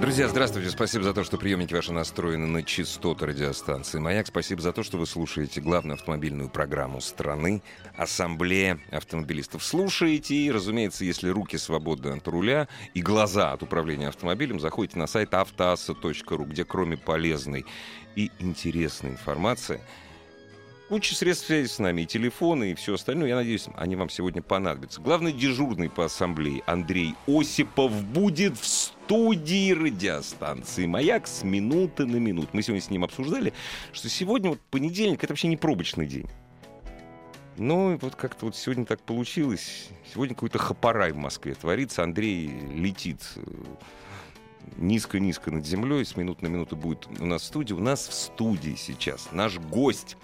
Друзья, здравствуйте. Спасибо за то, что приемники ваши настроены на частоты радиостанции «Маяк». Спасибо за то, что вы слушаете главную автомобильную программу страны «Ассамблея автомобилистов». Слушаете и, разумеется, если руки свободны от руля и глаза от управления автомобилем, заходите на сайт автоасса.ру, где кроме полезной и интересной информации – Куча средств связи с нами, и телефоны, и все остальное. Я надеюсь, они вам сегодня понадобятся. Главный дежурный по ассамблее Андрей Осипов будет в студии радиостанции «Маяк» с минуты на минуту. Мы сегодня с ним обсуждали, что сегодня вот понедельник — это вообще не пробочный день. Ну, вот как-то вот сегодня так получилось. Сегодня какой-то хапарай в Москве творится. Андрей летит э, низко-низко над землей, с минут на минуту будет у нас в студии. У нас в студии сейчас наш гость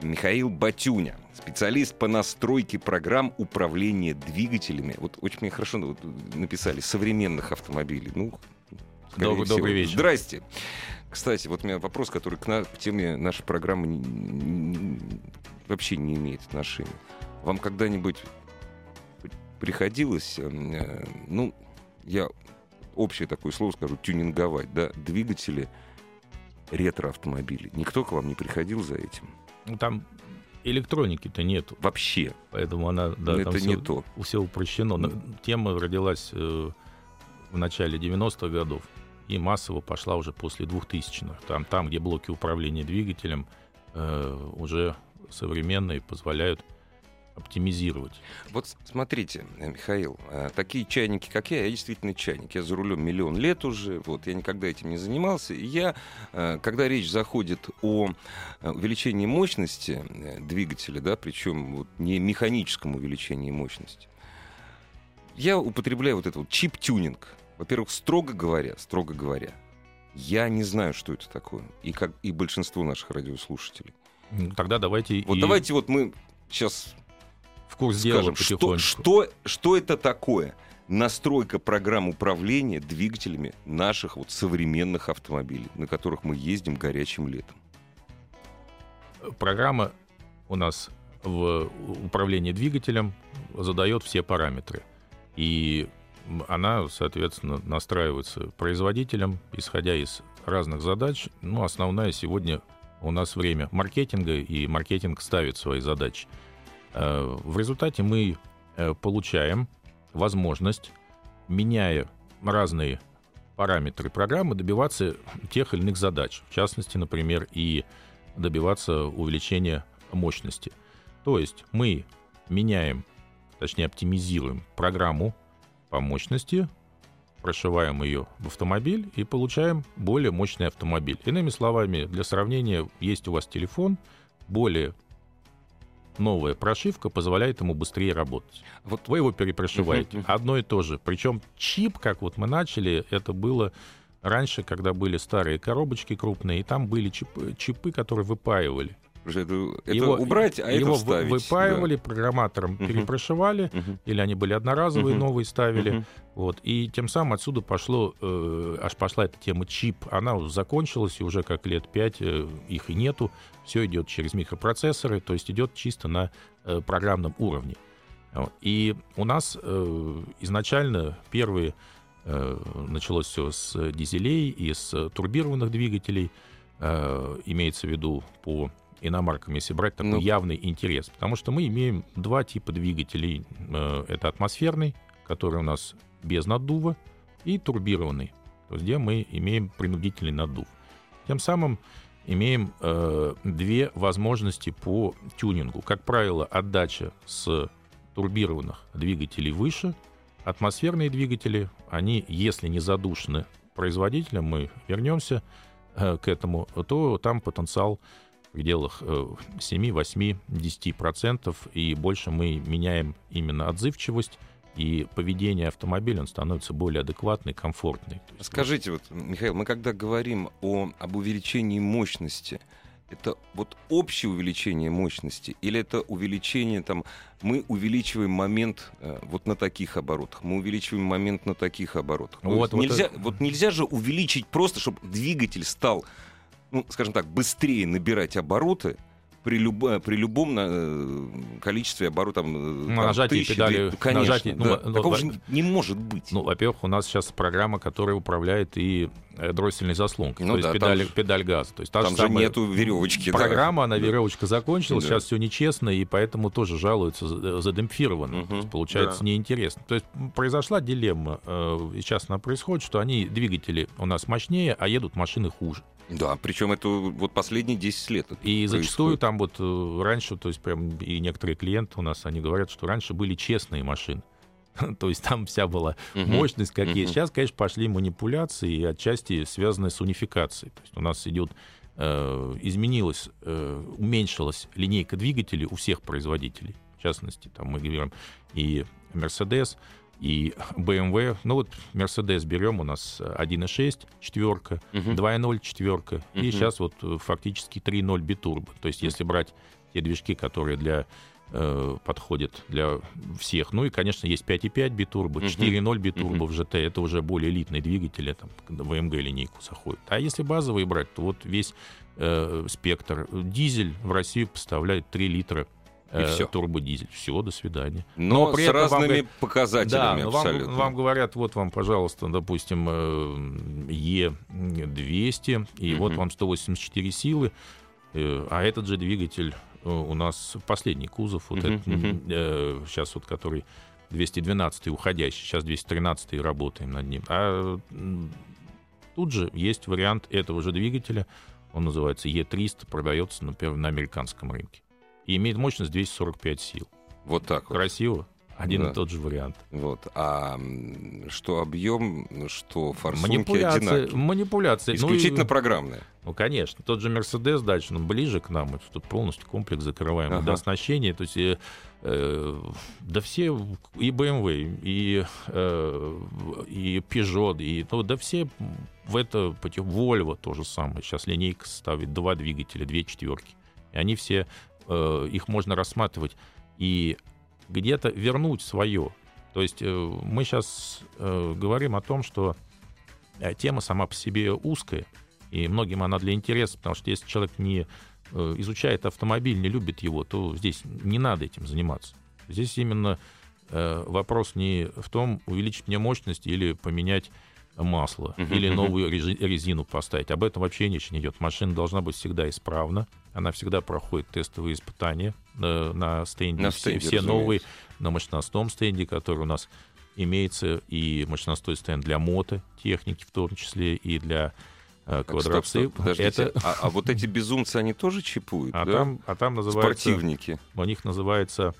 Михаил Батюня, специалист по настройке программ управления двигателями. Вот очень мне хорошо вот, написали современных автомобилей. Ну, добрый, всего. добрый вечер. Здрасте. Кстати, вот у меня вопрос, который к, на, к теме нашей программы не, не, вообще не имеет отношения. Вам когда-нибудь приходилось, э, ну, я общее такое слово скажу, тюнинговать, да, двигатели ретро-автомобилей. Никто к вам не приходил за этим? Ну, там электроники-то нет. Вообще. Поэтому она, да, это все, не то. Все упрощено. Но тема родилась э, в начале 90-х годов и массово пошла уже после 2000-х. Там, там где блоки управления двигателем э, уже современные позволяют оптимизировать. Вот смотрите, э, Михаил, э, такие чайники, как я, я действительно чайник. Я за рулем миллион лет уже, вот, я никогда этим не занимался. И я, э, когда речь заходит о увеличении мощности двигателя, да, причем вот не механическом увеличении мощности, я употребляю вот этот вот чип-тюнинг. Во-первых, строго говоря, строго говоря, я не знаю, что это такое. И, как, и большинство наших радиослушателей. Тогда давайте... Вот и... давайте вот мы сейчас в курс Скажем, что, что, что это такое? Настройка программ управления двигателями наших вот современных автомобилей, на которых мы ездим горячим летом. Программа у нас в управлении двигателем задает все параметры. И она, соответственно, настраивается производителем, исходя из разных задач. Ну, основная сегодня у нас время маркетинга, и маркетинг ставит свои задачи. Э, в результате мы э, получаем возможность, меняя разные параметры программы, добиваться тех или иных задач. В частности, например, и добиваться увеличения мощности. То есть мы меняем, точнее оптимизируем программу по мощности, прошиваем ее в автомобиль и получаем более мощный автомобиль. Иными словами, для сравнения, есть у вас телефон, более новая прошивка позволяет ему быстрее работать. Вот вы его перепрошиваете. Одно и то же. Причем чип, как вот мы начали, это было раньше, когда были старые коробочки крупные, и там были чипы, чипы которые выпаивали. Это, это его, убрать, а его это вставить. выпаивали, да. программатором uh-huh. перепрошивали, uh-huh. или они были одноразовые, uh-huh. новые ставили. Uh-huh. Вот, и тем самым отсюда пошло, э, аж пошла эта тема чип. Она закончилась, и уже как лет пять э, их и нету. Все идет через микропроцессоры, то есть идет чисто на э, программном уровне. Вот. И у нас э, изначально первые э, началось все с дизелей и с турбированных двигателей. Э, имеется в виду по иномаркам, если брать такой ну. явный интерес. Потому что мы имеем два типа двигателей. Э, это атмосферный, который у нас без наддува, и турбированный, то есть где мы имеем принудительный наддув. Тем самым имеем э, две возможности по тюнингу. Как правило, отдача с турбированных двигателей выше. Атмосферные двигатели, они, если не задушены производителем, мы вернемся э, к этому, то там потенциал в пределах 7, 8, 10%, и больше мы меняем именно отзывчивость и поведение автомобиля он становится более адекватный, комфортный. Скажите, вот, Михаил, мы когда говорим о, об увеличении мощности, это вот общее увеличение мощности или это увеличение там мы увеличиваем момент э, вот на таких оборотах мы увеличиваем момент на таких оборотах Вот, вот нельзя это- вот нельзя же увеличить просто чтобы двигатель стал ну скажем так быстрее набирать обороты при, любо- при любом э, количестве оборотов э, Ну, нажатие тысячи, педали- две- конечно нажатие, ну, да. ну, такого во- же не, может быть Ну, во-первых, у нас сейчас программа, которая управляет и э, дроссельной заслонкой, Ну то есть да, педаль, там педаль газа. То есть та там же же нету веревочки да. программа, она веревочка закончилась, Да. сейчас все нечестно, и поэтому тоже жалуются за- задемпфированно. Мгм, То есть получается да. неинтересно. То есть произошла дилемма, сейчас она происходит, что они, двигатели у нас мощнее, а едут машины хуже. Да, причем это вот последние 10 лет. И зачастую происходит. там вот э, раньше, то есть прям и некоторые клиенты у нас, они говорят, что раньше были честные машины. То есть там вся была мощность, как есть. Сейчас, конечно, пошли манипуляции, отчасти связанные с унификацией. То есть у нас идет э, изменилась, э, уменьшилась линейка двигателей у всех производителей. В частности, там мы говорим и Mercedes, и BMW. Ну вот Mercedes берем, у нас 1.6 четверка, Мгм. 2.0 четверка, и Мгм. сейчас вот э, фактически 3.0 битурбо. То есть если брать те движки, которые для э, подходят для всех. Ну и, конечно, есть 5.5 битурбо, Мгм. 4.0 битурбо в GT. Это уже более элитные двигатели, там, в AMG линейку заходят. А если базовые брать, то вот весь э, спектр. Дизель в Россию поставляет 3 литра И всё. турбодизель. Все, до свидания. Но, Но при с этом вам разными говорят- Да, показателями но вам, абсолютно. вам говорят, вот вам, пожалуйста, допустим, э, Е200, и вот Мгм. вам 184 силы, э, а этот же двигатель э, у нас последний кузов, вот Мгм, этот, мгм. сейчас вот который 212 уходящий, сейчас 213 работаем над ним. А тут же есть вариант этого же двигателя, он называется Е300, продается, например, на американском рынке. И имеет мощность 245 сил. Вот так вот. Красиво. Один Да. и тот же вариант. Вот. А что объем, что форсунки Манипуляция, одинаковые. манипуляция. Ну, Исключительно и- программные. Ну, конечно. Тот же Мерседес дальше, он ближе к нам. Тут полностью комплекс закрываемый. Ага. До оснащения. То есть, э, э, да все, и BMW, и, э, и Peugeot, и, ну, да все в это, Volvo то же самое. Сейчас линейка ставит два двигателя, две четверки. И они все, э, их можно рассматривать и где-то вернуть свое. То есть э, мы сейчас говорим о том, что э, тема сама по себе узкая, и многим она для интереса, потому что если человек не э, изучает автомобиль, не любит его, то здесь не надо этим заниматься. Здесь именно э, вопрос не в том, увеличить мне мощность или поменять масло, или новую рези- резину поставить. Об этом вообще речь не идет. Машина должна быть всегда исправна, она всегда проходит тестовые испытания э, на стенде. На все, стенде, все новые разумеется. на мощностном стенде, который у нас имеется, и мощностной стенд для мототехники, в том числе и для э, квадроциклов. Это- А, а вот эти безумцы, они тоже чипуют, а, да? там, а там называется... Спортивники. У них называется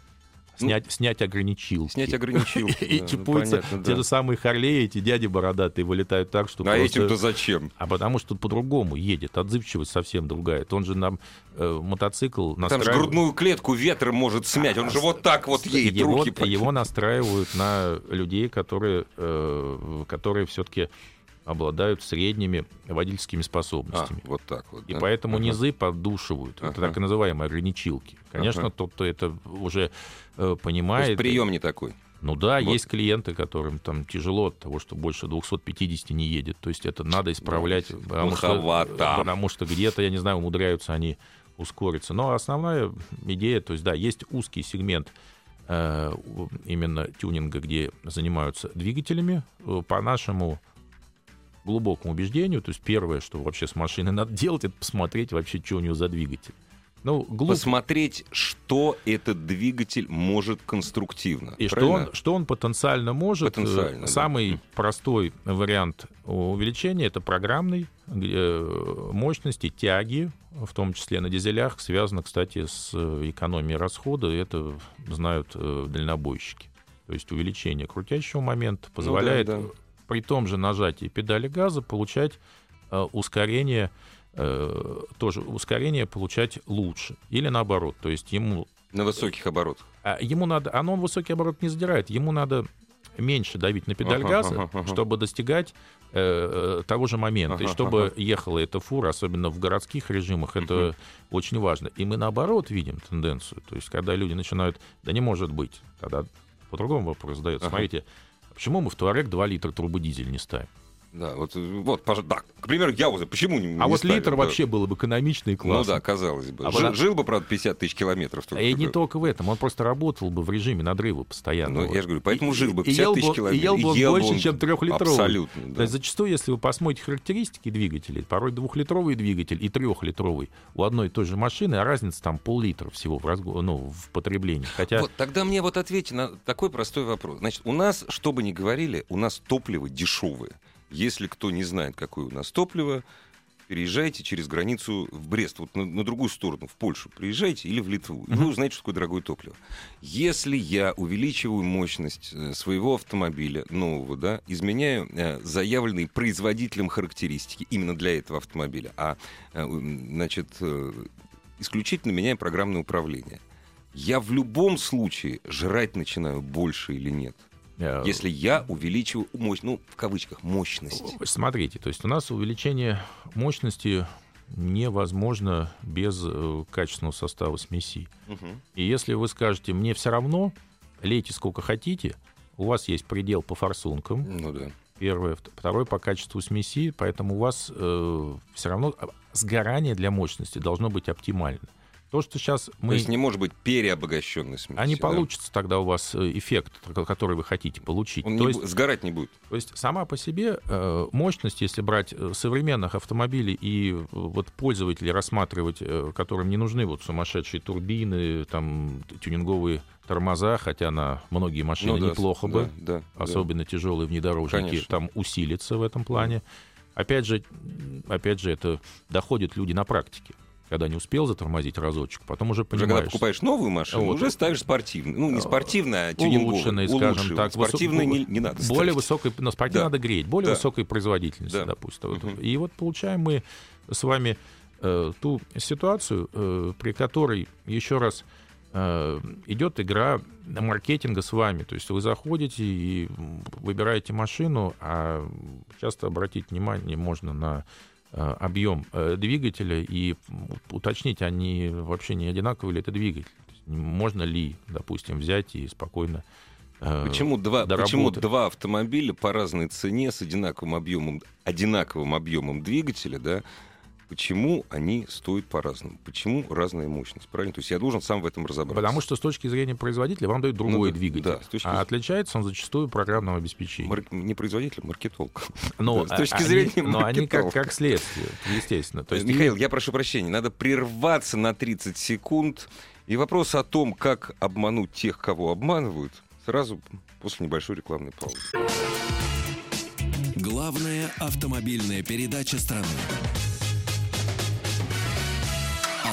снять, снять ограничилки. Ну, Снять ограничилки. И да, ну, те же самые Харлеи, эти дяди бородатые вылетают так, что А просто- этим-то зачем? А потому что по-другому едет, отзывчивость совсем другая. Он же нам э, мотоцикл Там же настраивает- грудную клетку ветром может смять. Он же вот так вот едет, руки его настраивают на людей, которые, э, которые все-таки обладают средними водительскими А, способностями. вот так вот. И да? поэтому Ага. низы поддушивают. Это Ага. так называемые ограничилки. Конечно, Ага. тот, кто это уже э, То есть понимает. прием не такой. Ну да, Вот. есть клиенты, которым там тяжело от того, что больше 250 не едет. То есть это надо исправлять, потому что, плоховато. потому что где-то, я не знаю, умудряются они ускориться. Но основная идея, то есть да, есть узкий сегмент э, именно тюнинга, где занимаются двигателями. Э, По нашему глубокому убеждению, то есть первое, что вообще с машиной надо делать, это посмотреть вообще, что у нее за двигатель. Ну, глупо. Посмотреть, что этот двигатель может конструктивно. И что он, что он потенциально может. Потенциально, Э, да. Самый простой вариант увеличения это программный э, мощности, тяги, в том числе на дизелях, связано, кстати, с э, экономией расхода. Это знают э, дальнобойщики. То есть увеличение крутящего момента позволяет Ну да. При том же нажатии педали газа получать э, ускорение, э, тоже ускорение получать лучше. Или наоборот, то есть ему На высоких оборотах. а ему надо, оно он высокий оборот не задирает, ему надо меньше давить на педаль Ага, газа, ага, ага. чтобы достигать э, э, того же момента. и Ага, чтобы ага. ехала эта фура, особенно в городских режимах, это очень важно. И мы наоборот видим тенденцию. То есть, когда люди начинают, да не может быть, тогда по-другому вопрос задается. Ага. Смотрите, почему мы в Туарек 2 литра турбодизель не ставим? Да, вот, вот, да, к примеру, я вот почему не а не вот ставил, литр да. вообще было бы экономично и Ну классно. да, казалось бы. А Жил, вот- жил бы, правда, 50 тысяч километров. только И не только в этом, он просто работал бы в режиме надрыва постоянно. Ну, я же говорю, поэтому жил бы И 50 ел тысяч километров. И ел бы он ел больше, он чем трехлитровый. Абсолютно, То да. есть зачастую, если вы посмотрите характеристики двигателей, порой двухлитровый двигатель и трехлитровый у одной и той же машины, а разница там пол-литра всего в, разго- ну, в потреблении. Хотя Вот, тогда мне вот ответьте на такой простой вопрос. Значит, у нас, что бы ни говорили, у нас топливо дешевое. Если кто не знает, какое у нас топливо, переезжайте через границу в Брест, вот на, на другую сторону, в Польшу приезжайте или в Литву, и вы узнаете, что такое дорогое топливо. Если я увеличиваю мощность э, своего автомобиля нового, да, изменяю э, заявленные производителем характеристики именно для этого автомобиля, а э, значит, э, исключительно меняю программное управление, я в любом случае жрать начинаю больше или нет? Э, Если я увеличиваю мощь, ну, в кавычках, мощность. Смотрите, то есть у нас увеличение мощности невозможно без э, качественного состава смеси. Мгм. И если вы скажете, мне все равно, лейте сколько хотите, у вас есть предел по форсункам, Ну да. первое, Вт- второе по качеству смеси, поэтому у вас все равно а, сгорание для мощности должно быть оптимально. То, что сейчас То мы... есть не может быть переобогащенной смеси. А не да? получится тогда у вас э, эффект, ко- который вы хотите получить. Он То не есть бу- сгорать не будет. то есть сама по себе э, мощность, если брать э, современных автомобилей и вот пользователей рассматривать, которым не нужны вот сумасшедшие турбины, там тюнинговые тормоза, хотя на многие машины Ну да, неплохо да, бы, да, да. особенно тяжелые внедорожники, Конечно. там усилиться в этом плане. Опять же, опять же, это доходят люди на практике. Когда не успел затормозить разочек, потом уже Уже когда понимаешь. покупаешь новую машину, Вот. уже ставишь спортивную. Ну, не спортивная, а тюнинговую. улучшенный, скажем так. Спортивной высо- не, не надо Более высокой, но спортивно Да. надо греть, более Да. высокой производительности, Да. допустим. Вот. Мгм. И вот получаем мы с вами э, ту ситуацию, э, при которой, еще раз, э, идет игра маркетинга с вами. То есть вы заходите и выбираете машину, а часто обратить внимание можно на э, объем э, двигателя и уточнить, они вообще не одинаковые ли это двигатель. Можно ли, допустим, взять и спокойно э, Почему два, доработать. почему два автомобиля по разной цене с одинаковым объемом, одинаковым объемом двигателя, да? Почему они стоят по-разному? Почему разная мощность? Правильно? То есть я должен сам в этом разобраться. Потому что с точки зрения производителя вам дают другой Ну да, двигатель. да, с точки а отличается он зачастую программным обеспечением. Мар- Не производитель, а маркетолог. Но, да, с точки они- зрения Но они как, как следствие, естественно. То есть Михаил, я прошу прощения, надо прерваться на 30 секунд. И вопрос о том, как обмануть тех, кого обманывают, сразу после небольшой рекламной паузы. Главная автомобильная передача страны.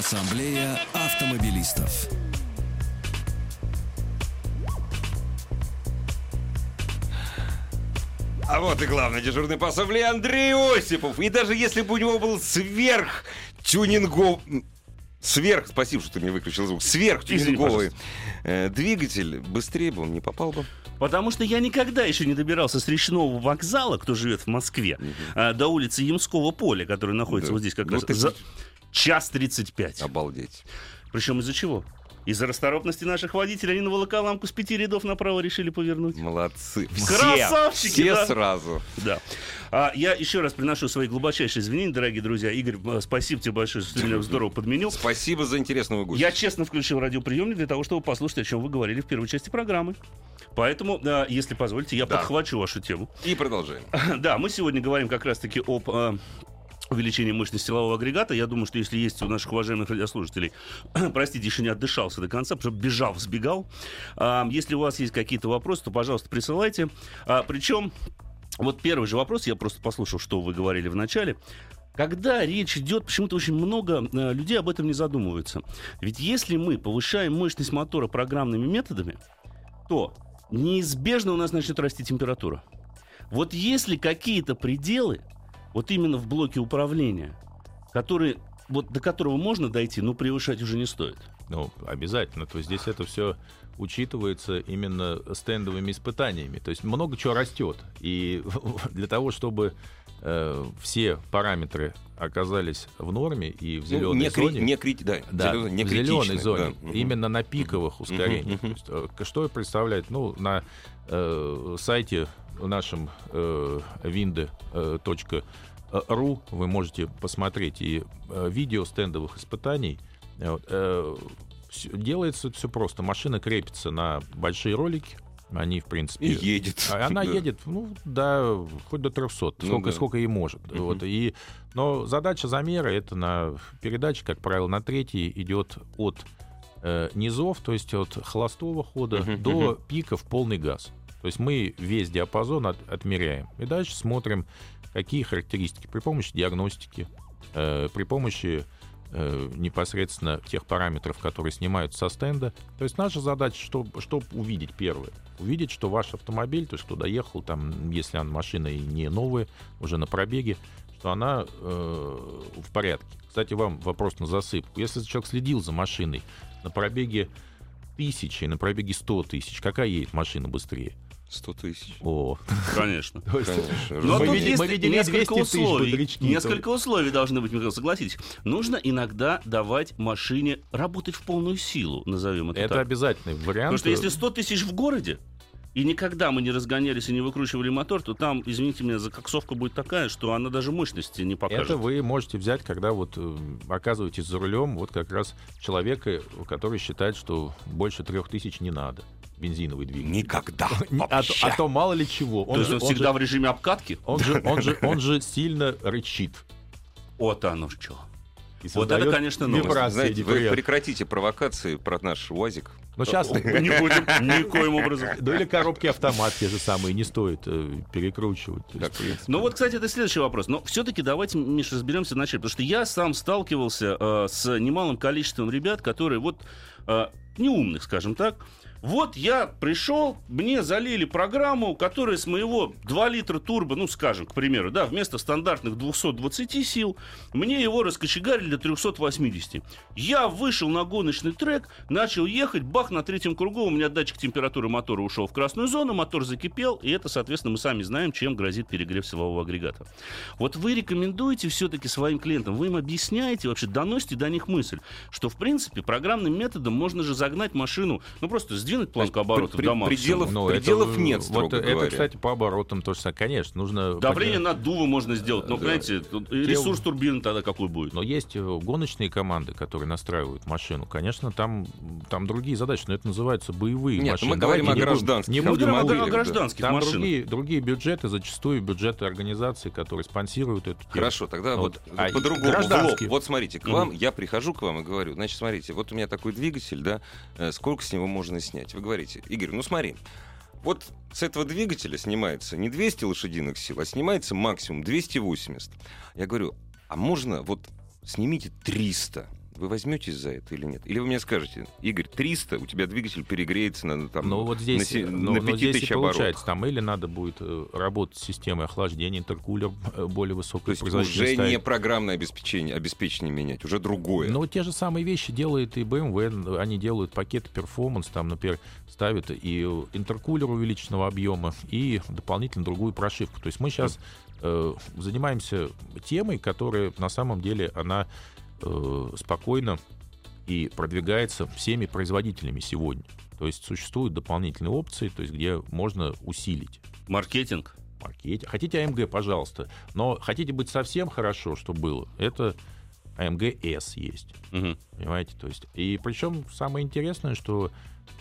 Ассамблея автомобилистов. А вот и главный дежурный по ассамблее Андрей Осипов. И даже если бы у него был сверх тюнингов... Сверх, спасибо, что ты мне выключил звук. Сверх тюнинговый э, двигатель, быстрее бы он не попал бы. Потому что я никогда еще не добирался с речного вокзала, кто живет в Москве, а, до улицы Ямского поля, которая находится Да. вот здесь как Ну, раз. ты- За час 35. Обалдеть. Причем из-за чего? Из-за расторопности наших водителей они на волоколамку с пяти рядов направо решили повернуть. Молодцы. Все, Красавчики, все да? сразу. Да. А, я еще раз приношу свои глубочайшие извинения, дорогие друзья. Игорь, э, спасибо тебе большое, что ты меня здорово подменил. Спасибо за интересного гостя. Я честно включил радиоприемник для того, чтобы послушать, о чем вы говорили в первой части программы. Поэтому, э, если позволите, я Да. подхвачу вашу тему. И продолжаем. Да, мы сегодня говорим как раз-таки об увеличении мощности силового агрегата. Я думаю, что если есть у наших уважаемых радиослушателей, простите, еще не отдышался до конца, потому что бежал, сбегал. А, если у вас есть какие-то вопросы, то, пожалуйста, присылайте. А, причем, вот первый же вопрос, я просто послушал, что вы говорили в начале. Когда речь идет, почему-то очень много э, людей об этом не задумываются. Ведь если мы повышаем мощность мотора программными методами, то неизбежно у нас начнет расти температура. Вот если какие-то пределы, вот именно в блоке управления, которые, вот до которого можно дойти, но превышать уже не стоит. Ну, обязательно. То есть здесь это все учитывается именно стендовыми испытаниями. То есть много чего растет. И для того, чтобы э, все параметры оказались в норме и в зеленой Ну, не, зоне. кри- не, крит- да, Да, не в зеленой зоне, да. Именно на пиковых ускорениях. То есть, э, что представляет? Ну, на э, сайте нашем э, winde.ru вы можете посмотреть и э, видео стендовых испытаний. Э, вот, э, делается все просто. Машина крепится на большие ролики. Они, в принципе... И едет. А Она Да. едет, ну, да, хоть до 300, Ну сколько, да. сколько ей может. Мгм. Вот, и, но задача замера это на передаче, как правило, на третьей идет от э, низов, то есть от холостого хода Мгм, до мгм. пика в полный газ. То есть мы весь диапазон от- отмеряем. И дальше смотрим, какие характеристики при помощи диагностики, э, при помощи э, непосредственно тех параметров, которые снимают со стенда. То есть наша задача, чтобы, чтобы увидеть первое. Увидеть, что ваш автомобиль, то есть кто доехал, там, если она машина и не новая, уже на пробеге, что она э, в порядке. Кстати, вам вопрос на засыпку. Если человек следил за машиной на пробеге тысячи, на пробеге 100 тысяч, какая едет машина быстрее? 100 тысяч. О, Конечно. то Конечно. Но Мы тут видели- есть мы видели несколько 200 тысяч условий. бодрячки, Несколько условий должны быть, Михаил, согласитесь. Нужно иногда давать машине работать в полную силу, назовем это, это так. обязательный вариант. Потому что если 100 тысяч в городе, и никогда мы не разгонялись и не выкручивали мотор, то там, извините меня, закоксовка будет такая, что она даже мощности не покажет. Это вы можете взять, когда вот э, оказываетесь за рулем, вот как раз человека, который считает, что больше трех тысяч не надо бензиновый двигатель. Никогда А, а то мало ли чего. То есть он всегда же- в режиме обкатки? он же, он, же, он же сильно рычит. Вот оно что. И Вот это, конечно, новость. Знаете, вы прекратите провокации про наш УАЗик. Но сейчас... Не будем никоим образом. Ну или коробки автомат те же самые, не стоит э, перекручивать. Ну вот, кстати, это следующий вопрос. Но все-таки давайте, Миша, разберемся вначале. Потому что я сам сталкивался э, с немалым количеством ребят, которые вот э, неумных, скажем так. Вот я пришел, мне залили программу, которая с моего 2 литра турбо, ну, скажем, к примеру, да, вместо стандартных 220 сил, мне его раскочегарили до 380. Я вышел на гоночный трек, начал ехать, бах, на третьем кругу у меня датчик температуры мотора ушел в красную зону, мотор закипел, и это, соответственно, мы сами знаем, чем грозит перегрев силового агрегата. Вот вы рекомендуете все-таки своим клиентам, вы им объясняете, вообще доносите до них мысль, что, в принципе, программным методом можно же загнать машину, ну, просто сдвинуть планку оборотов при- до максимума. пределов- ну, это, пределов э, нет, Вот строго это, говоря. кстати, по оборотам тоже самое. Конечно, нужно... Давление поднять- наддува можно сделать, но, Да. понимаете, ресурс турбины тогда какой будет? Но есть э, гоночные команды, которые настраивают машину. Конечно, там, там другие задачи, но это называются боевые Нет, машины. мы говорим Давайте о гражданских Не будем о, о да. гражданских Там машинах. другие, другие бюджеты, зачастую бюджеты организаций, которые спонсируют эту тему. Хорошо, тогда Вот. вот, А по-другому. гражданские? Вот смотрите, к вам, я прихожу к вам и говорю, значит, смотрите, вот у меня такой двигатель, да, э, сколько с него можно снять? Вы говорите, Игорь, ну смотри, вот с этого двигателя снимается не 200 лошадиных сил, а снимается максимум 280. Я говорю, а можно вот снимите 300? Вы возьметесь за это или нет? Или вы мне скажете, Игорь, 300, у тебя двигатель перегреется на, там, Но вот здесь, на, се- ну, на но здесь и 5000 получается, оборотов. там или надо будет э, работать с системой охлаждения, интеркулер э, более То высокой есть уже производительности. не программное обеспечение, обеспечение менять, уже другое. Но те же самые вещи делает и BMW, они делают пакеты перформанс, там, например, ставят и интеркулер увеличенного объема, и дополнительно другую прошивку. То есть мы сейчас э, занимаемся темой, которая на самом деле она э, спокойно и продвигается всеми производителями сегодня. То есть существуют дополнительные опции, то есть где можно усилить Маркетинг. маркетинг. Хотите AMG, пожалуйста, но хотите быть совсем хорошо, что было, это AMG S есть. Мгм. Понимаете? То есть, и причем самое интересное, что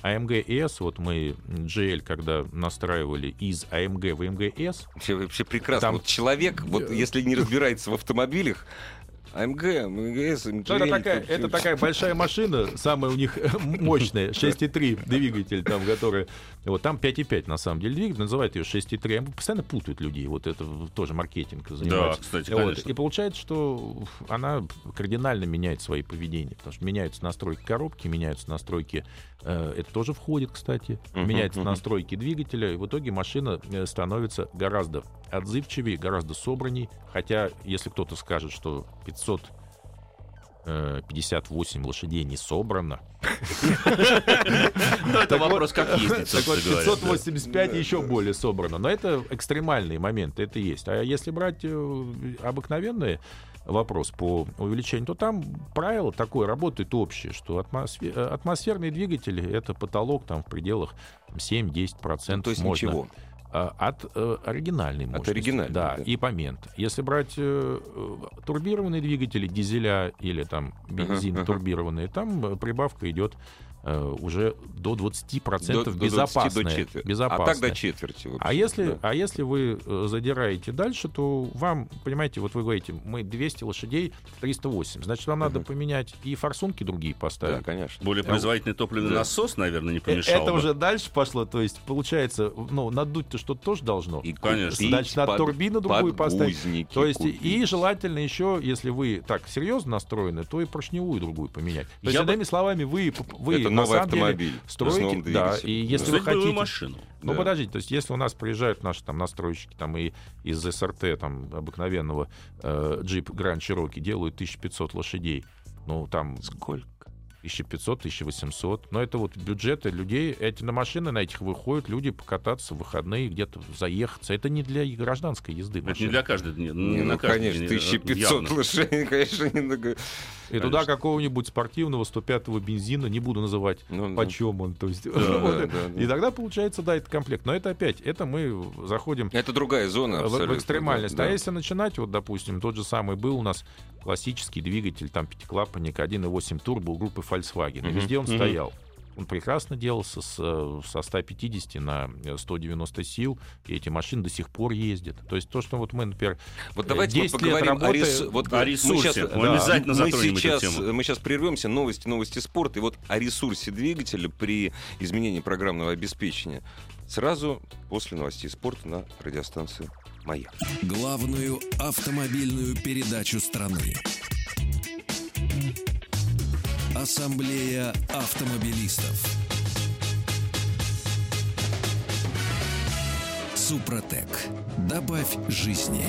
AMG S, вот мы GL, когда настраивали из AMG в AMG S, Вообще, вообще прекрасно. Там- Вот человек, вот если не разбирается в автомобилях, АМГ, МГС, ну, это, такая, это такая большая машина, самая у них мощная, 6.3 двигатель, там, который... Вот там 5.5, на самом деле, двигатель, называют ее 6.3. Они постоянно путают людей, вот это тоже маркетинг занимается. Да, кстати, Вот. конечно. И получается, что она кардинально меняет свои поведения, потому что меняются настройки коробки, меняются настройки, э, это тоже входит, кстати, Мгм, меняются мгм. настройки двигателя, и в итоге машина э, становится гораздо отзывчивее, гораздо собранней, хотя если кто-то скажет, что 500 э, 58 лошадей не собрано. Ну, это вопрос, как ездить, Так вот, собственно говоря. 585 еще более собрано. Но это экстремальные моменты, это есть. А если брать э, обыкновенный вопрос по увеличению, то там правило такое работает общее, что атмосфе- э, атмосферные двигатели — это потолок там в пределах 7-10% Ну, то есть можно. ничего. А, От э, оригинальной мощности. оригинальной, Да, да. и по мент. Если брать э, э, турбированные двигатели, дизеля или там бензин турбированные, там э, прибавка идет э, уже до 20% До- до 20, безопасная. до четверти. А безопасная. так до четверти. общем, А если, да. а если вы э, задираете дальше, то вам, понимаете, вот вы говорите, мы 200 лошадей, 308. Значит, вам надо Мгм. поменять и форсунки другие Да, поставить. конечно. Более производительный топливный Да. насос, наверное, не Э, помешал Это бы. уже дальше пошло, то есть получается, ну, надуть-то что-то тоже должно. И Конечно. Значит, надо под- турбину другую поставить. То есть и купить. желательно еще, если вы так серьезно настроены, то и поршневую другую поменять. То есть, Я бы- иными словами, вы, вы Это новый самом деле автомобиль с строите, новым да, и если вы хотите, машину. ну, Да. подождите, то есть если у нас приезжают наши там настройщики там и из СРТ там обыкновенного э, джип Grand Cherokee делают 1500 лошадей, ну там Сколько? 1500, 1800. Но это вот бюджеты людей. Эти на машины на этих выходят люди покататься в выходные, где-то заехаться. Это не для гражданской езды. Это не машины. для каждой, не, Не, не ну, на каждый конечно, день, э, 1500 явно. лошадей, конечно, немного... И туда какого-нибудь спортивного 105-го бензина, не буду называть, Ну, да. почем он. То есть, да, вот. да, да. И тогда получается, да, это комплект. Но это опять, это мы заходим Это другая зона в- в, абсолютно. экстремальность. да, А да. если начинать, вот, допустим, тот же самый был у нас классический двигатель, там, пятиклапанник 1.8 турбо у группы Volkswagen. И Мгм, везде он мгм. стоял. Он прекрасно делался с, э, со 150 на э, 190 сил, и эти машины до сих пор ездят. То есть то, что вот мы, например, Вот давайте мы 10 лет поговорим о, работы- ресу- вот о ресурсе. Мы да, обязательно мы затронем эту сейчас, тему. Мы сейчас прервемся. Новости, новости спорта. И вот о ресурсе двигателя при изменении программного обеспечения сразу после новостей спорта на радиостанции «Маяк». Главную автомобильную передачу страны. Ассамблея автомобилистов. Супротек. Добавь жизни.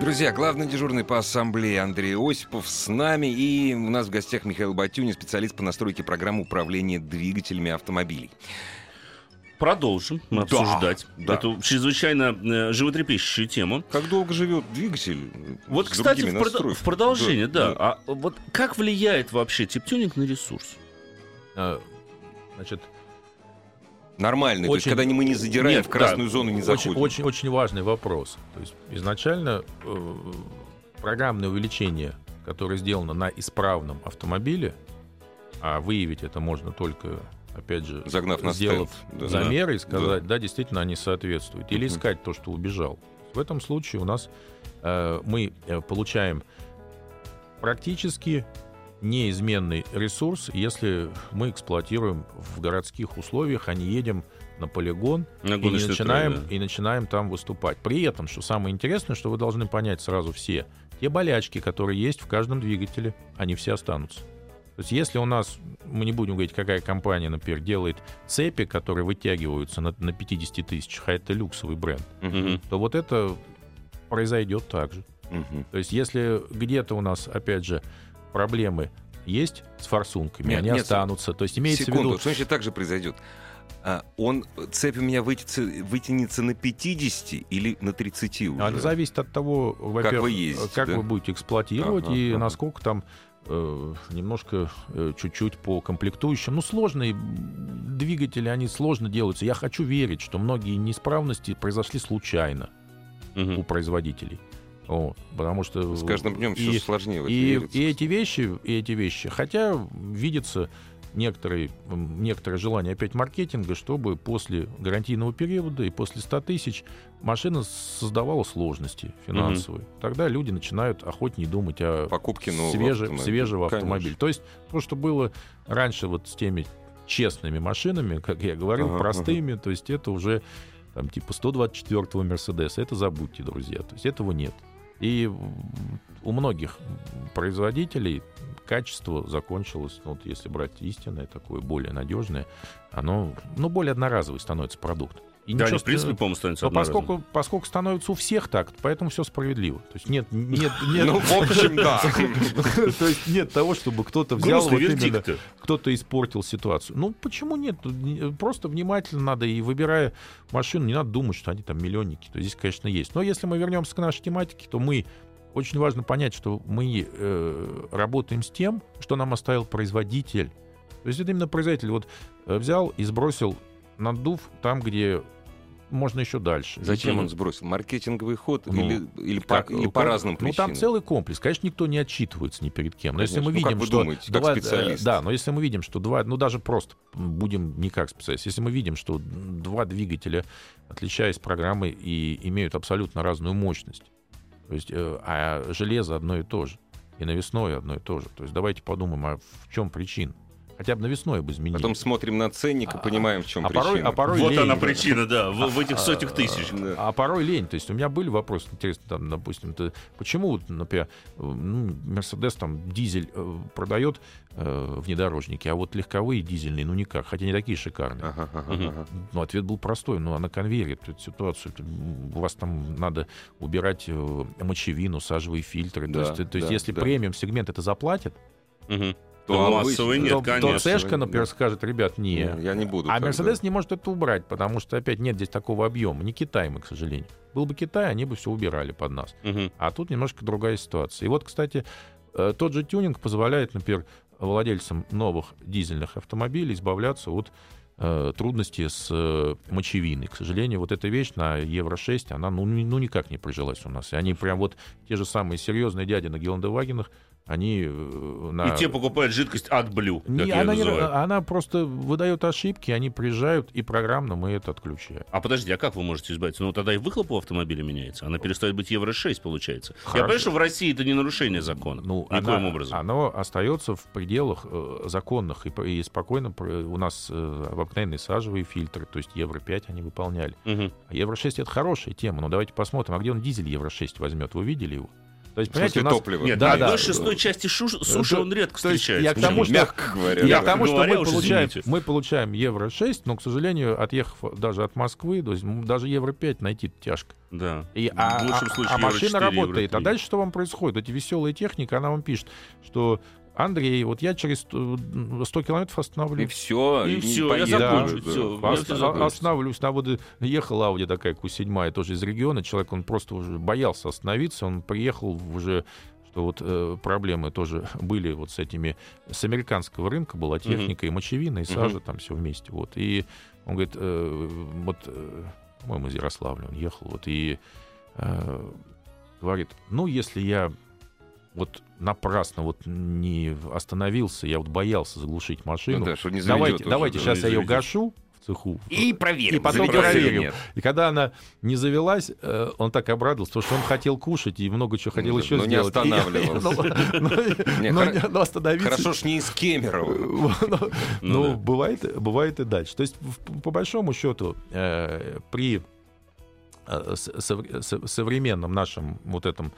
Друзья, главный дежурный по ассамблее Андрей Осипов с нами. И у нас в гостях Михаил Батюнин, специалист по настройке программы управления двигателями автомобилей. Продолжим мы Да, обсуждать да. эту чрезвычайно э, животрепещущую тему. Как долго живет двигатель? Вот, с кстати, в, прод- в продолжение, да. да. А вот как влияет вообще тип-тюнинг на ресурс? э, значит, Нормальный, то есть Очень- когда мы не задираем, Нет, в красную да, зону не очень, заходим. очень, очень важный вопрос. То есть изначально э, программное увеличение, которое сделано на исправном автомобиле, а выявить это можно только, опять же, Загнав на сделав стенд. Да. замеры и сказать, да. действительно, они соответствуют. Или искать то, что убежал. В этом случае у нас э, мы э, получаем практически неизменный ресурс, если мы эксплуатируем в городских условиях, а не едем на полигон На и, начинаем, трек, да. и начинаем там выступать. При этом, что самое интересное, что вы должны понять сразу все, те болячки, которые есть в каждом двигателе, они все останутся. То есть если у нас, мы не будем говорить, какая компания, например, делает цепи, которые вытягиваются на, на 50 тысячах, а это люксовый бренд, Мгм. то вот это произойдет так же. Мгм. То есть если где-то у нас, опять же, проблемы есть с форсунками, Нет, они нет, останутся. То есть имеется Секунду, в виду... что значит так же произойдет? А, он, цепь у меня вытянется, вытянется на 50 или на 30 уже? А Это зависит от того, во-первых, вы ездите, как да? вы будете эксплуатировать Ага, и ага. насколько там немножко э, чуть-чуть по комплектующим. Ну, сложные двигатели, они сложно делаются. Я хочу верить, что многие неисправности произошли случайно Мгм. у производителей. Вот, потому что... С каждым днем и- все сложнее и, и эти вещи, и эти вещи, хотя видится некоторые, некоторое желание опять маркетинга, чтобы после гарантийного периода и после 100 тысяч машина создавала сложности финансовые. Тогда люди начинают охотнее думать о Покупки нового свеже- автомобиля. свежего Конечно. автомобиля. То есть то, что было раньше вот с теми честными машинами, как я говорил, Ага, простыми, то есть это уже там типа 124-го Мерседеса, это забудьте, друзья. То есть этого нет. И у многих производителей качество закончилось, ну, вот если брать истинное, такое более надежное, оно, ну, более одноразовый становится продукт. И Да, ничего они, в принципе, по-моему, становятся но поскольку, поскольку становится у всех так, поэтому все справедливо. То есть нет, нет, нет. Ну, в общем, да. То есть нет того, чтобы кто-то взял вот именно, кто-то испортил ситуацию. Ну почему нет? Просто внимательно надо и выбирая машину, не надо думать, что они там миллионники. То здесь, конечно, есть. Но если мы вернемся к нашей тематике, то мы очень важно понять, что мы э, работаем с тем, что нам оставил производитель. То есть это именно производитель вот э, взял и сбросил наддув там, где можно еще дальше. Зачем он сбросил? Маркетинговый ход Ну, или, или, по, как, или ну, по как- разным Ну, причинам? там целый комплекс. Конечно, никто не отчитывается ни перед кем. Но если мы Ну, как видим, вы что... думаете, как два- э, специалист? Да, но если мы видим, что два... Ну, даже просто будем не как специалист. Если мы видим, что два двигателя, отличаясь программой, и имеют абсолютно разную мощность, то есть, э, а железо одно и то же, и навесное одно и то же. То есть давайте подумаем, а в чем причина? Хотя бы навесное бы изменили. Потом смотрим на ценник и понимаем, в чем а порой, причина. а порой Вот лень. она причина, да, в, в этих сотнях тысяч. Да. А порой лень. То есть у меня были вопросы интересные, там, допустим, ты- почему, вот, например, э, ну, Мерседес там дизель э, продает э, внедорожники, а вот легковые дизельные, ну никак, хотя не такие шикарные. Ага, ага, ага. Ну, ответ был простой. Ну, а на конвейере эту ситуацию, у вас там надо убирать э, мочевину, сажевые фильтры. Да, то есть, то есть да, если да. премиум сегмент это заплатит, Мгм. То То обычно- массовый нет, то, то конечно. Цешка, например, скажет, ребят, не. Не, я не буду. А Мерседес не может это убрать, потому что, опять, нет здесь такого объема. Не Китай мы, к сожалению. Был бы Китай, они бы все убирали под нас. Мгм. А тут немножко другая ситуация. И вот, кстати, э, тот же тюнинг позволяет, например, владельцам новых дизельных автомобилей избавляться от э, трудностей с э, мочевиной. К сожалению, вот эта вещь на Евро-6, она ну, ну никак не прижилась у нас. И они прям вот те же самые серьезные дяди на Гелендевагенах, они э, на... И те покупают жидкость от как Не, я она, не- она просто выдает ошибки, они приезжают, и программно мы это отключаем. А подожди, а как вы можете избавиться? Ну, тогда и выхлоп у автомобиля меняется. Она перестает быть Евро-6, получается. Я Хорошо. понимаю, что в России это не нарушение закона. Ну, Никоим она- образом. Оно остается в пределах э, законных и, и спокойно у нас э, обыкновенные сажевые фильтры, то есть Евро-5 они выполняли. Мгм. А Евро-6 это хорошая тема, но давайте посмотрим, а где он дизель Евро-6 возьмет? Вы видели его? То есть, смысле, у нас- топливо? Нет, Да, да. одной шестой части шу- суши то- он редко встречается. я к тому, что- Мягко говоря. Я к тому, что говоря, мы получаем, мы получаем Евро-6, но, к сожалению, отъехав даже от Москвы, то есть даже Евро-5 найти тяжко. Да. И, а, в лучшем а- случае а машина Евро-4, работает. А Евро-3. дальше что вам происходит? Эти веселые техника, она вам пишет, что Андрей, вот я через э, 100 километров остановлю. И все. И всё, я закончу, всё. А- Я всё а- закончу. останавливаюсь на вот ехала Ауди такая Q7 тоже из региона человек он просто уже боялся остановиться он приехал уже что вот э, проблемы тоже были вот с этими с американского рынка была техника и мочевина и сажа там все вместе вот и он говорит э, вот э, по-моему из Ярославля он ехал вот и э, говорит ну если я вот напрасно вот не остановился я вот боялся заглушить машину Ну да, что не давайте, заведет уже, давайте да, сейчас не я ее заведет. гашу в цеху. И проверим. И потом проверим. нет. И когда она не завелась, э, он так обрадовался, потому что он хотел кушать и много чего хотел Ну, еще но не сделать. Останавливался. Ну, Не, но хор- не- но остановиться... Хорошо ж не из Кемерово. Ну, Ну ну, бывает, бывает и дальше. То есть, по большому счету, э, при э, современном нашем вот этом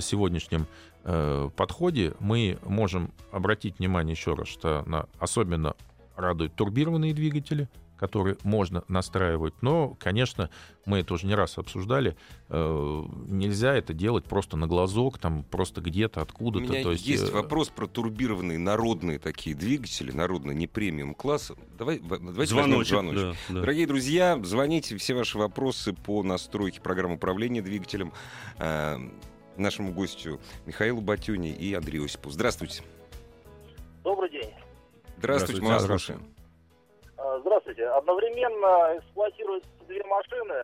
сегодняшнем э, подходе мы можем обратить внимание еще раз, что на, особенно радуют турбированные двигатели, которые можно настраивать. Но, конечно, мы это уже не раз обсуждали, э, нельзя это делать просто на глазок, там просто где-то, У откуда-то. меня То есть, есть, э, вопрос про турбированные народные такие двигатели, народные, не премиум класса. Давай, давайте Звоночек. звоночек. да, да. Дорогие друзья, звоните все ваши вопросы по настройке программы управления двигателем э, нашему гостю Михаилу Батюни и Андрею Осипу. Здравствуйте. Добрый день. Здравствуйте, мы Здравствуйте. вас Здравствуйте. слушаем. Здравствуйте. Одновременно эксплуатируются две машины.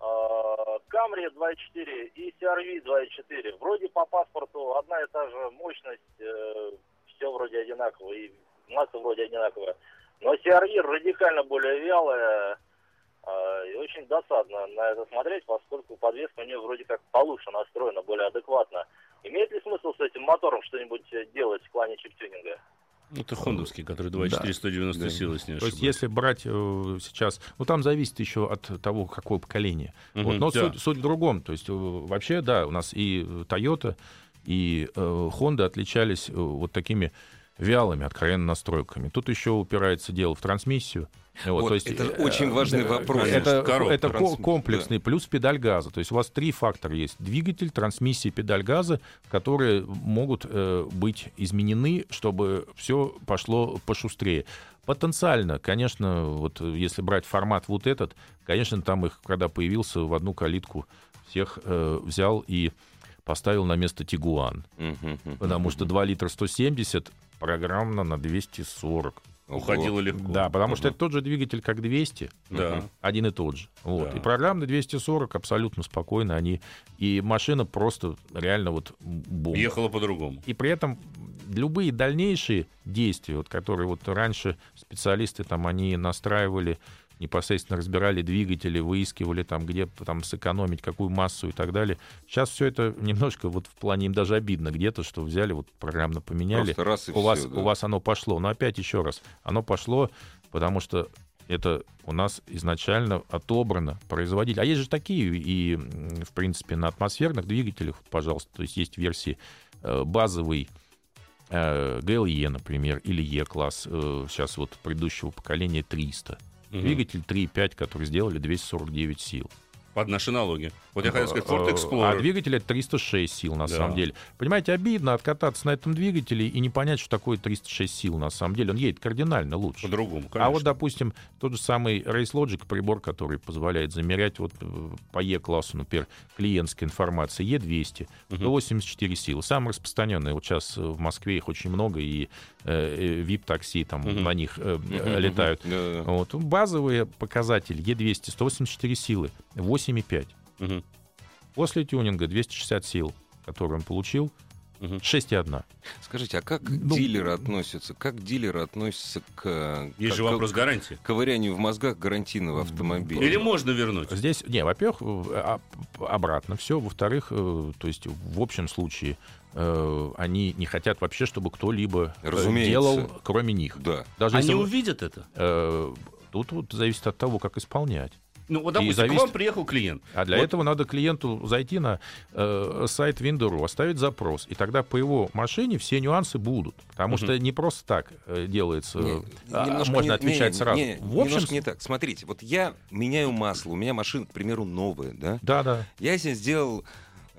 а, Camry 2.4 и CRV 2.4. Вроде по паспорту одна и та же мощность, все вроде одинаково, и масса вроде одинаковая. Но CRV радикально более вялая, и очень досадно на это смотреть, поскольку подвеска у нее вроде как получше настроена, более адекватно. Имеет ли смысл с этим мотором что-нибудь э, делать в плане чип-тюнинга? Ну, Это хондовский, который 2.4, Да. 190 Да. сил, если не То есть, если брать э, сейчас, ну там зависит еще от того, какое поколение. Мгм, Вот, но да. суть, суть в другом. То есть, э, вообще, да, у нас и Toyota, и э, Honda отличались э, вот такими вялыми, откровенно настройками. Тут еще упирается дело в трансмиссию. Вот, Вот, то есть, это э, очень важный э, вопрос. Это, Коробка, это трансмиссия, комплексный, плюс педаль газа. То есть у вас три фактора есть. Двигатель, трансмиссия, педаль газа, которые могут э, быть изменены, чтобы все пошло пошустрее. Потенциально, конечно, вот если брать формат вот этот, конечно, там их, когда появился, в одну калитку всех э, взял и поставил на место Тигуан. Потому что 2 литра 170 программно на 240. Уходило легко. Да, потому что Мгм. это тот же двигатель, как 200, Да. один и тот же. Вот. Да. И программно 240 абсолютно спокойно они. И машина просто реально вот бомба. Ехало по-другому. И при этом любые дальнейшие действия, вот, которые вот раньше специалисты там они настраивали, непосредственно разбирали двигатели, выискивали там, где там сэкономить, какую массу и так далее. Сейчас все это немножко вот в плане им даже обидно где-то, что взяли, вот программно поменяли. Просто раз и у, вас, всё, да. у вас оно пошло. Но опять еще раз, оно пошло, потому что это у нас изначально отобрано производитель. А есть же такие и, в принципе, на атмосферных двигателях, пожалуйста, то есть есть версии э, базовый э, GLE, например, или E-класс, э, сейчас вот предыдущего поколения 300. Двигатель 3.5, который сделали 249 сил. Под наши налоги. Вот я хотел сказать, Ford Э, Explorer. А двигатель это 306 сил, на Да. самом деле. Понимаете, обидно откататься на этом двигателе и не понять, что такое 306 сил, на самом деле. Он едет кардинально лучше. По-другому, конечно. А вот, допустим, тот же самый Race Logic прибор, который позволяет замерять вот э, по E-классу, например, клиентская информация, E200, 184 силы. Самые распространенные. Вот сейчас э, в Москве их очень много, и э, э, VIP-такси там Мгм. на них э, э, летают. Вот. Базовые показатели E200, 184 силы, 8,5. Мгм. После тюнинга 260 сил, которые он получил, Мгм. 6,1. Скажите, а как Ну, дилеры относятся? Как дилеры относятся к, Есть к- же к- вопрос гарантии. к ковырянию в мозгах гарантийного автомобиля? Или можно вернуть? Здесь, не, во-первых, э, а- обратно все. Во-вторых, э, то есть в общем случае э, они не хотят вообще, чтобы кто-либо э, Разумеется. делал, кроме них. Да. Даже Они если увидят это? э, тут вот зависит от того, как исполнять. Ну, вот, допустим, зависит- к вам приехал клиент. А для Вот этого надо клиенту зайти на э, сайт Windows.ru, оставить запрос, и тогда по его машине все нюансы будут. Потому Мгм. что не просто так э, делается, Не, а, немножко можно не- отвечать не, сразу. не, в общем, немножко не так. Смотрите, вот я меняю масло, у меня машина, к примеру, новая, да? да, да. Я себе сделал,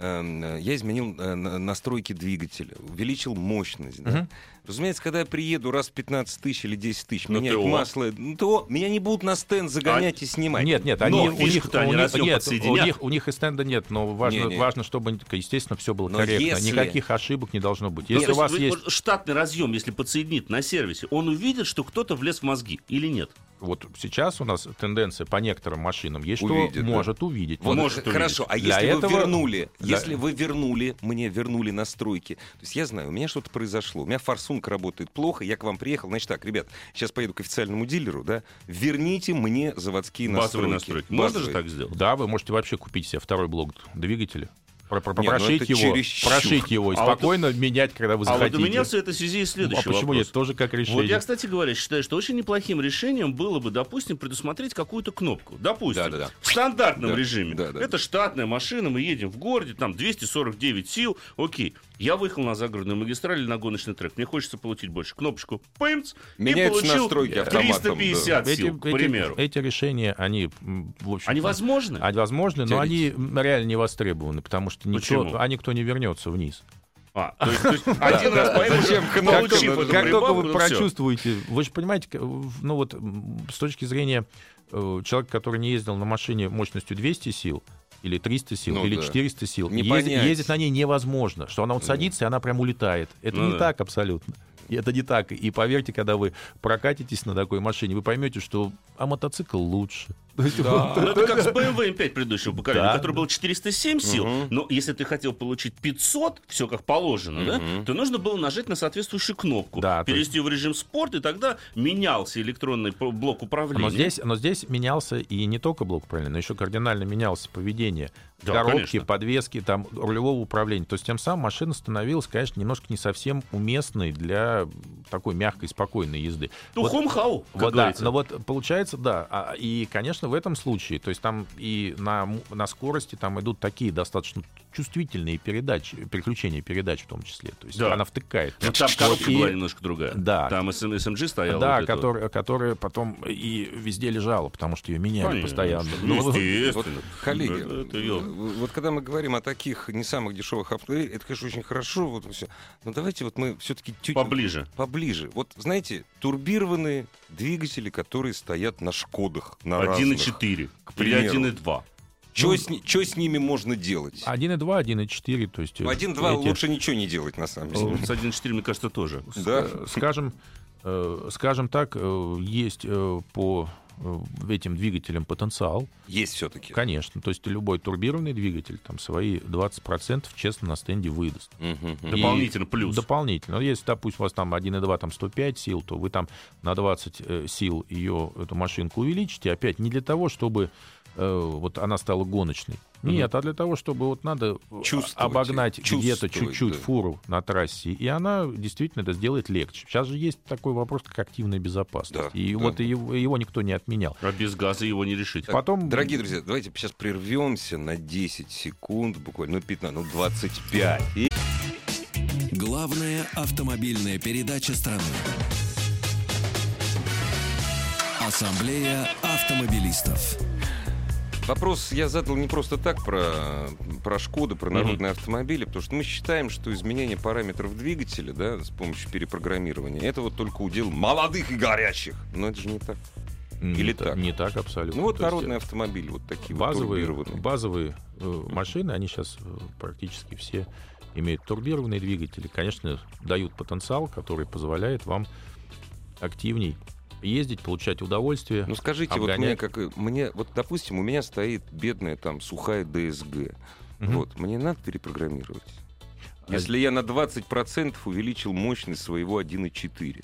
я изменил э, на- настройки двигателя, увеличил мощность, да? Мгм. Разумеется, когда я приеду раз в 15 тысяч или 10 тысяч, Ну, менять ТО. масло, ну, то меня не будут на стенд загонять и снимать. Нет, нет, Но они, у них, фишку-то они у них- нет, у них, у них и стенда нет, но важно, Не, не. важно, чтобы, естественно, все было Но корректно. если- Никаких ошибок не должно быть. Ну, Если то у вас вы- есть... штатный разъем, если подсоединит на сервисе, он увидит, что кто-то влез в мозги или нет? Вот сейчас у нас тенденция по некоторым машинам есть, что Увидит, да. может увидеть. Вот, Может х- хорошо, а Для если вы этого- вернули, для- если вы вернули, мне вернули настройки, то есть я знаю, у меня что-то произошло, у меня форсунка работает плохо, я к вам приехал, значит так, ребят, сейчас поеду к официальному дилеру, да, верните мне заводские Базовые настройки. настройки. Можно же Базовые. так сделать? Да, вы можете вообще купить себе второй блок двигателя, про- ну прошить это его, чересчур. прошить его и А вот спокойно менять, когда вы А вот захотите. у меня все это в связи с Ну, следующим а почему вопросом. нет? Тоже как решение. Вот я, кстати говоря, считаю, что очень неплохим решением было бы, допустим, предусмотреть какую-то кнопку. Допустим, Да-да-да. в стандартном Да, режиме. да-да. Это штатная машина, мы едем в городе, там 249 сил. Окей, я выехал на загородную магистраль или на гоночный трек. Мне хочется получить больше. Кнопочку пымц, и Меняются получил настройки автоматом, 350 эти, сил, к эти- примеру. эти решения, они, в общем, Они возможны? Они возможны, но они реально не востребованы, потому что никто, Почему? а никто не вернется вниз. А, то есть, то есть один раз Зачем Как, получив надо эту как только вы ну, прочувствуете, вы же понимаете, ну вот с точки зрения э, человека, который не ездил на машине мощностью 200 сил, или 300 сил, Ну или да. 400 сил, Не ездить, на ней невозможно, что она вот садится, и она прям улетает. Это Ну не да. так абсолютно. И это не так. И поверьте, когда вы прокатитесь на такой машине, вы поймете, что а мотоцикл лучше. То есть вот- Ну, это как с BMW M5 предыдущего поколения, Да. который был 407 сил. Мгм. Но если ты хотел получить 500, все как положено, да, Мгм. то нужно было нажать на соответствующую кнопку, Да, перевести его в режим спорт, и тогда менялся электронный блок управления. Но здесь, но здесь менялся и не только блок управления, но еще кардинально менялось поведение Да, коробки, конечно. подвески, там, рулевого управления. То есть тем самым машина становилась, конечно, немножко не совсем уместной для такой мягкой, спокойной езды. Ну, Вот- хом-хау, как вот, да, говорится. но вот получается, да. а, И, конечно, в этом случае, то есть там и на, на скорости там идут такие достаточно чувствительные передачи, переключения передач в том числе. То есть Да. она втыкает. Ну, там коробка и- была немножко другая. Да. Там SM SMG стояла. Да, вот это вот. которая, которая потом и везде лежала, потому что ее меняли Конечно. постоянно. Ну, Ну, Вот, коллеги, Это- это ё- вот когда мы говорим о таких не самых дешевых автомобилях, это, конечно, очень хорошо, вот все. Но давайте вот мы все-таки чуть Поближе. поближе. Вот знаете, турбированные двигатели, которые стоят на Шкодах, на 1,4 к или примеру. 1,2. Что, Ну, с, чё с ними можно делать? 1.2, 1.4, то есть... э, 1-2 эти, лучше ничего не делать, на самом деле. С 1,4, мне кажется, тоже. Да? э, Скажем, э, скажем так, э, есть э, по э, этим двигателям потенциал, Есть все-таки. конечно. То есть любой турбированный двигатель там свои 20% честно на стенде выдаст. И Дополнительно плюс. Дополнительно. Но Если, допустим, у вас там 1,2, там 105 сил, то вы там на 20 э, сил ее, эту машинку увеличите. Опять не для того, чтобы э, вот она стала гоночной. Нет, а для того, чтобы вот надо э, Чувствовать обогнать где-то чуть-чуть да. фуру на трассе, и она действительно это сделает легче. Сейчас же есть такой вопрос, как активная безопасность. Да, и да. вот его, его никто не отменял. А без газа его не решить. Так, Потом- Дорогие друзья, давайте сейчас прервемся на 10 секунд, буквально, ну 15, ну 25. И Главная автомобильная передача страны. Ассамблея автомобилистов. Вопрос я задал не просто так про, про Шкоду, про народные автомобили, потому что мы считаем, что изменение параметров двигателя да, с помощью перепрограммирования, это вот только удел молодых и горячих. Но это же не так. Или не та- так? Не так абсолютно. Ну вот То есть, народные автомобили, вот такие базовые, вот базовые э, машины, они сейчас практически все имеют турбированные двигатели. Конечно, дают потенциал, который позволяет вам активней ездить, получать удовольствие. Ну скажите, вот мне, обгонять. как, мне, вот допустим, у меня стоит бедная там сухая ДСГ. Мгм. Вот, мне надо перепрограммировать. А Если я на 20% увеличил мощность своего 1.4.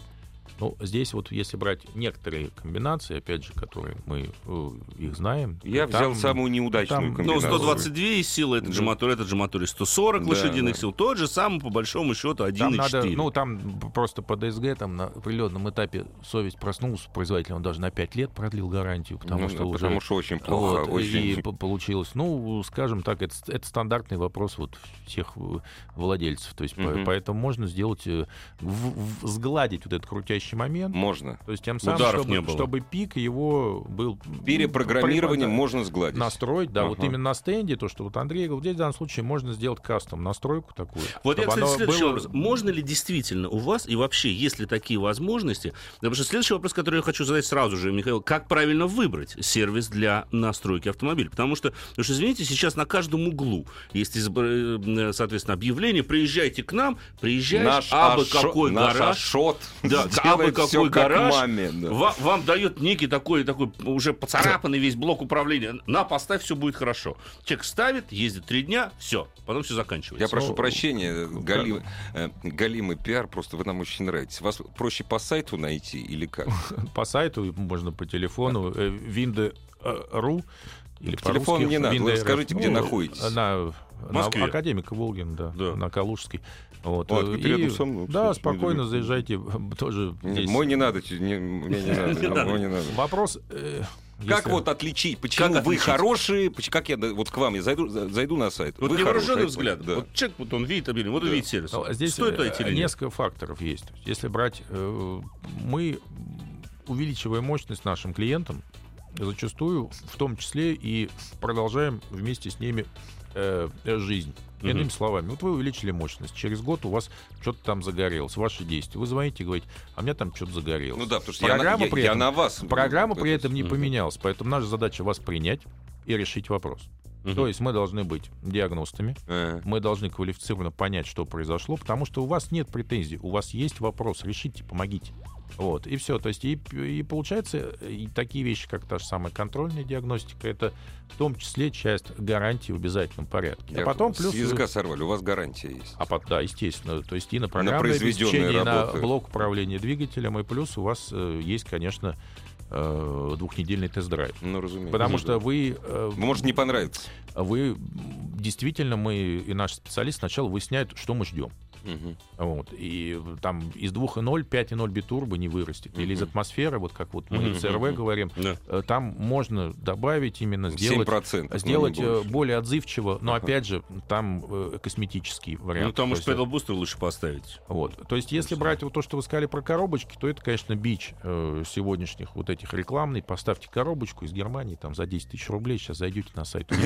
Ну, здесь вот если брать некоторые комбинации, опять же, которые мы э, их знаем. Я там- взял самую неудачную там- Ну, комбинацию. 122 силы, этот же Да. мотор, этот же мотор, и 140 Да, лошадиных да. сил. Тот же самый, по большому счету, Там 1,4. надо, ну, там просто по ДСГ там на определенном этапе совесть проснулась, производитель он даже на 5 лет продлил гарантию, потому Ну, что да, уже... потому что очень плохо. Вот, очень... И по- получилось, ну, скажем так, это, это стандартный вопрос вот всех э, владельцев. То есть, по- Мгм. поэтому можно сделать, э, в- в- сгладить вот этот крутящий момент. Можно. То есть тем самым, Ударов чтобы, не было. чтобы пик его был... Перепрограммирование при- можно сгладить. Настроить, да, вот Ага. именно на стенде, то, что вот Андрей говорил, здесь в данном случае можно сделать кастом, настройку такую. Вот я, кстати, следующий было- вопрос. Можно ли действительно у вас, и вообще, есть ли такие возможности? Потому что следующий вопрос, который я хочу задать сразу же, Михаил, как правильно выбрать сервис для настройки автомобиля? Потому что, потому что извините, сейчас на каждом углу есть, э, соответственно, объявление, приезжайте к нам, приезжаешь, Наш, абы Ашо- какой наш гараж, Ашот Да, абы какой как гараж, маме, да. Ва- вам дает некий такой, такой уже поцарапанный весь блок управления. На, поставь, все будет хорошо. Человек ставит, ездит три дня, все, потом все заканчивается. Я прошу Ну, прощения, Галим, э, Галимый пиар, просто вы нам очень нравитесь. Вас проще по сайту найти или как? по сайту, можно по телефону, э, винды.ру. Или По телефону по-русски не надо, скажите, где находитесь. На, В на Москве. Академика Волгин, да, Да. на Калужский. Вот. Э, это рядом со мной, Да, кстати, спокойно недалеко. заезжайте, тоже Не, здесь. Мой не надо, не, мне не надо, мой не надо. Вопрос... э, Как вот отличить, почему Как вы отличить? хорошие, как я вот к вам я зайду, за- зайду на сайт. Вот вы невооруженный взгляд. да. Вот человек, вот он видит объявление, вот он видит сервис. Ну, Здесь э, несколько факторов есть. Если брать, э, мы увеличиваем мощность нашим клиентам, зачастую в том числе и продолжаем вместе с ними э, э, жизнь. Мгм. Иными словами, вот вы увеличили мощность, через год у вас что-то там загорелось, ваши действия. Вы звоните и говорите, а у меня там что-то загорелось. Ну да, потому что я, Программа я- при я этом- на вас. Программа это- при этом не Мгм. поменялась, поэтому наша задача вас принять и решить вопрос. Мгм. То есть мы должны быть диагностами, Э, мы должны квалифицированно понять, что произошло, потому что у вас нет претензий, у вас есть вопрос, решите, помогите. Вот, и все. То есть, и, и получается, и такие вещи, как та же самая контрольная диагностика, это в том числе часть гарантии в обязательном порядке. я а потом с плюс... языка сорвали, у вас гарантия есть. А да, естественно. То есть и на программное произведенные обеспечение, на блок управления двигателем, и плюс у вас э, есть, конечно, э, двухнедельный тест-драйв. Ну, разумеется. Потому что вы... э, Может не понравится. вы действительно, мы и наш специалист сначала выясняют, что мы ждем. Мгм. Вот. И там из 2.0 5.0 битурбо не вырастет. Или из атмосферы, вот как вот мы Мгм, в ЦРВ говорим, Да. э, там можно добавить именно, сделать 7%. ну, сделать больше. более отзывчиво, но Ага. опять же там э, косметический вариант. Ну, там уж педал бустер лучше поставить. вот. То есть, если брать вот то, что вы сказали про коробочки, то это, конечно, бич э, сегодняшних вот этих рекламный. Поставьте коробочку из Германии там за 10 тысяч рублей, сейчас зайдете на сайт, кучу,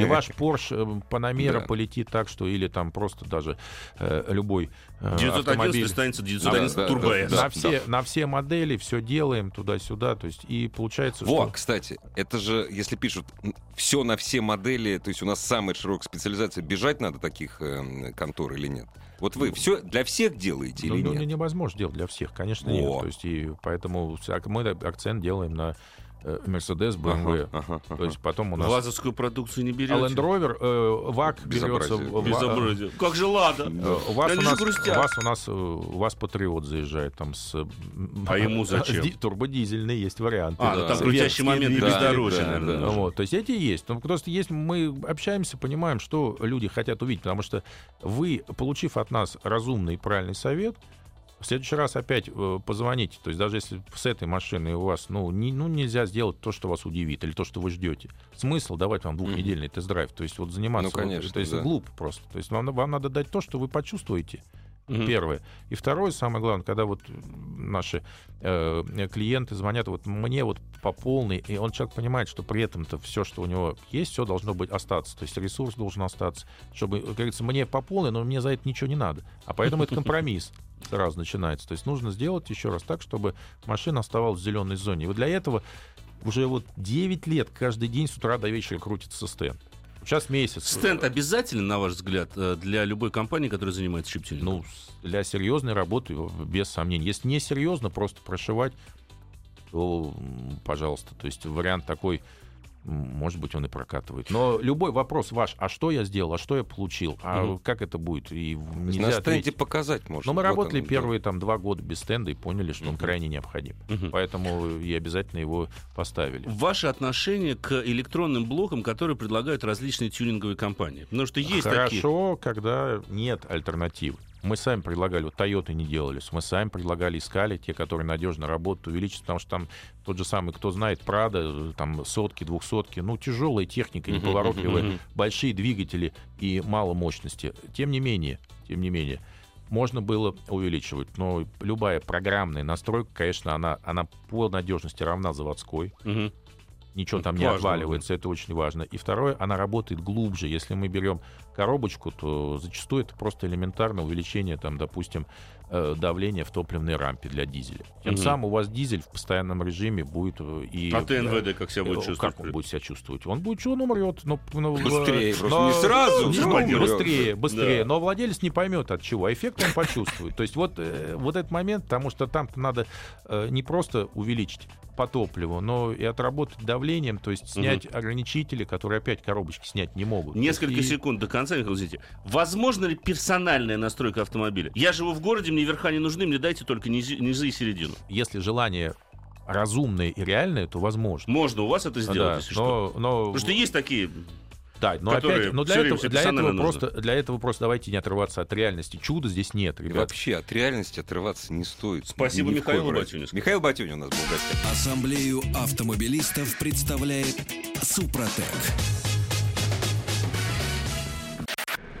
и ваш Porsche Panamera Да. полетит так, что или там просто даже э, любой э, 911 автомобиль. станется 911 Да, да, Turbo да, S. да. на, все, на все модели все делаем туда-сюда, то есть и получается, Во, что... кстати, это же, если пишут все на все модели, то есть у нас самая широкая специализация, бежать надо таких э, контор или нет? Вот вы все для всех делаете Ну, или ну, нет? невозможно делать для всех, конечно, Во. нет. То есть, и поэтому мы акцент делаем на э, Mercedes, BMW. Ага, ага, То есть потом у нас... Вазовскую продукцию не берете? А Land Rover, э, ВАК берется... Безобразие. Как же Лада? э, У вас, у, нас, грустят. вас, у нас э, вас Патриот заезжает там с... э, А ему зачем? Турбодизельный есть варианты. А, ну Да. там Советские крутящий момент да, бездорожье, наверное. Вот, то есть эти есть. Но просто есть, мы общаемся, понимаем, что люди хотят увидеть, потому что вы, получив от нас разумный и правильный совет, в следующий раз опять э, позвоните. То есть даже если с этой машиной у вас ну, не, ну, нельзя сделать то, что вас удивит, или то, что вы ждете. Смысл давать вам двухнедельный тест-драйв. То есть вот заниматься... Ну, конечно, то есть да. глупо просто. То есть вам, вам надо дать то, что вы почувствуете. Мгм. Первое. И второе, самое главное, когда вот наши э, клиенты звонят вот мне вот по полной, и он человек понимает, что при этом-то все, что у него есть, все должно быть остаться. То есть ресурс должен остаться, чтобы, как говорится, мне по полной, но мне за это ничего не надо. А поэтому это компромисс сразу начинается. То есть нужно сделать еще раз так, чтобы машина оставалась в зеленой зоне. И вот для этого уже вот 9 лет каждый день с утра до вечера крутится стенд. Сейчас месяц. Стенд обязателен, на ваш взгляд, э, для любой компании, которая занимается чиптюнингом? Ну, для серьезной работы, без сомнений. Если не серьезно, просто прошивать, то, пожалуйста. То есть вариант такой, может быть, он и прокатывает. Но любой вопрос ваш, а что я сделал, а что я получил, а Мгм. как это будет, и нельзя на стенде ответить. показать можно. Но мы Вот работали да. первые там два года без стенда и поняли, что он Мгм. крайне необходим. Мгм. Поэтому и обязательно его поставили. Ваше отношение к электронным блокам, которые предлагают различные тюнинговые компании? Потому что есть такие... Хорошо, когда нет альтернативы. Мы сами предлагали, вот Toyota не делали, мы сами предлагали, искали те, которые надежно работают, увеличить, потому что там тот же самый, кто знает, Прада, там сотки, двухсотки, ну, тяжелая техника, неповоротливая, большие двигатели и мало мощности. Тем не менее, тем не менее, можно было увеличивать, но любая программная настройка, конечно, она, она по надежности равна заводской. Ничего там не Важно, отваливается, это очень важно. И второе, она работает глубже. Если мы берем коробочку, то зачастую это просто элементарное увеличение, там, допустим, э, давления в топливной рампе для дизеля. Тем Мгм. самым у вас дизель в постоянном режиме будет э, и... А ТНВД как себя будет Э, чувствовать? Как он будет себя чувствовать? Он будет, что он умрет. Но, но, Быстрее, э, просто но- не сразу, не, но ну, умрет. быстрее, быстрее. Да. Но владелец не поймет от чего. А эффект он почувствует. То есть вот, э, вот этот момент, потому что там надо э, не просто увеличить по топливу, но и отработать давлением, то есть снять ограничители, которые опять коробочки снять не могут. Несколько и- секунд до конца, Михаил Зите. Возможно ли персональная настройка автомобиля? Я живу в городе, мне верха не нужны, мне дайте только низы, низы и середину. Если желание разумное и реальное, то возможно. Можно у вас это сделать, Да, если что. но, но, Потому что есть такие... да, но опять, но для этого, для этого просто, для этого просто давайте не отрываться от реальности. Чуда здесь нет, И ребят. вообще от реальности отрываться не стоит. Спасибо Ни Михаилу. Батюнинскому. Михаил Батюнин у нас был в гостях. Ассамблею автомобилистов представляет Супротек.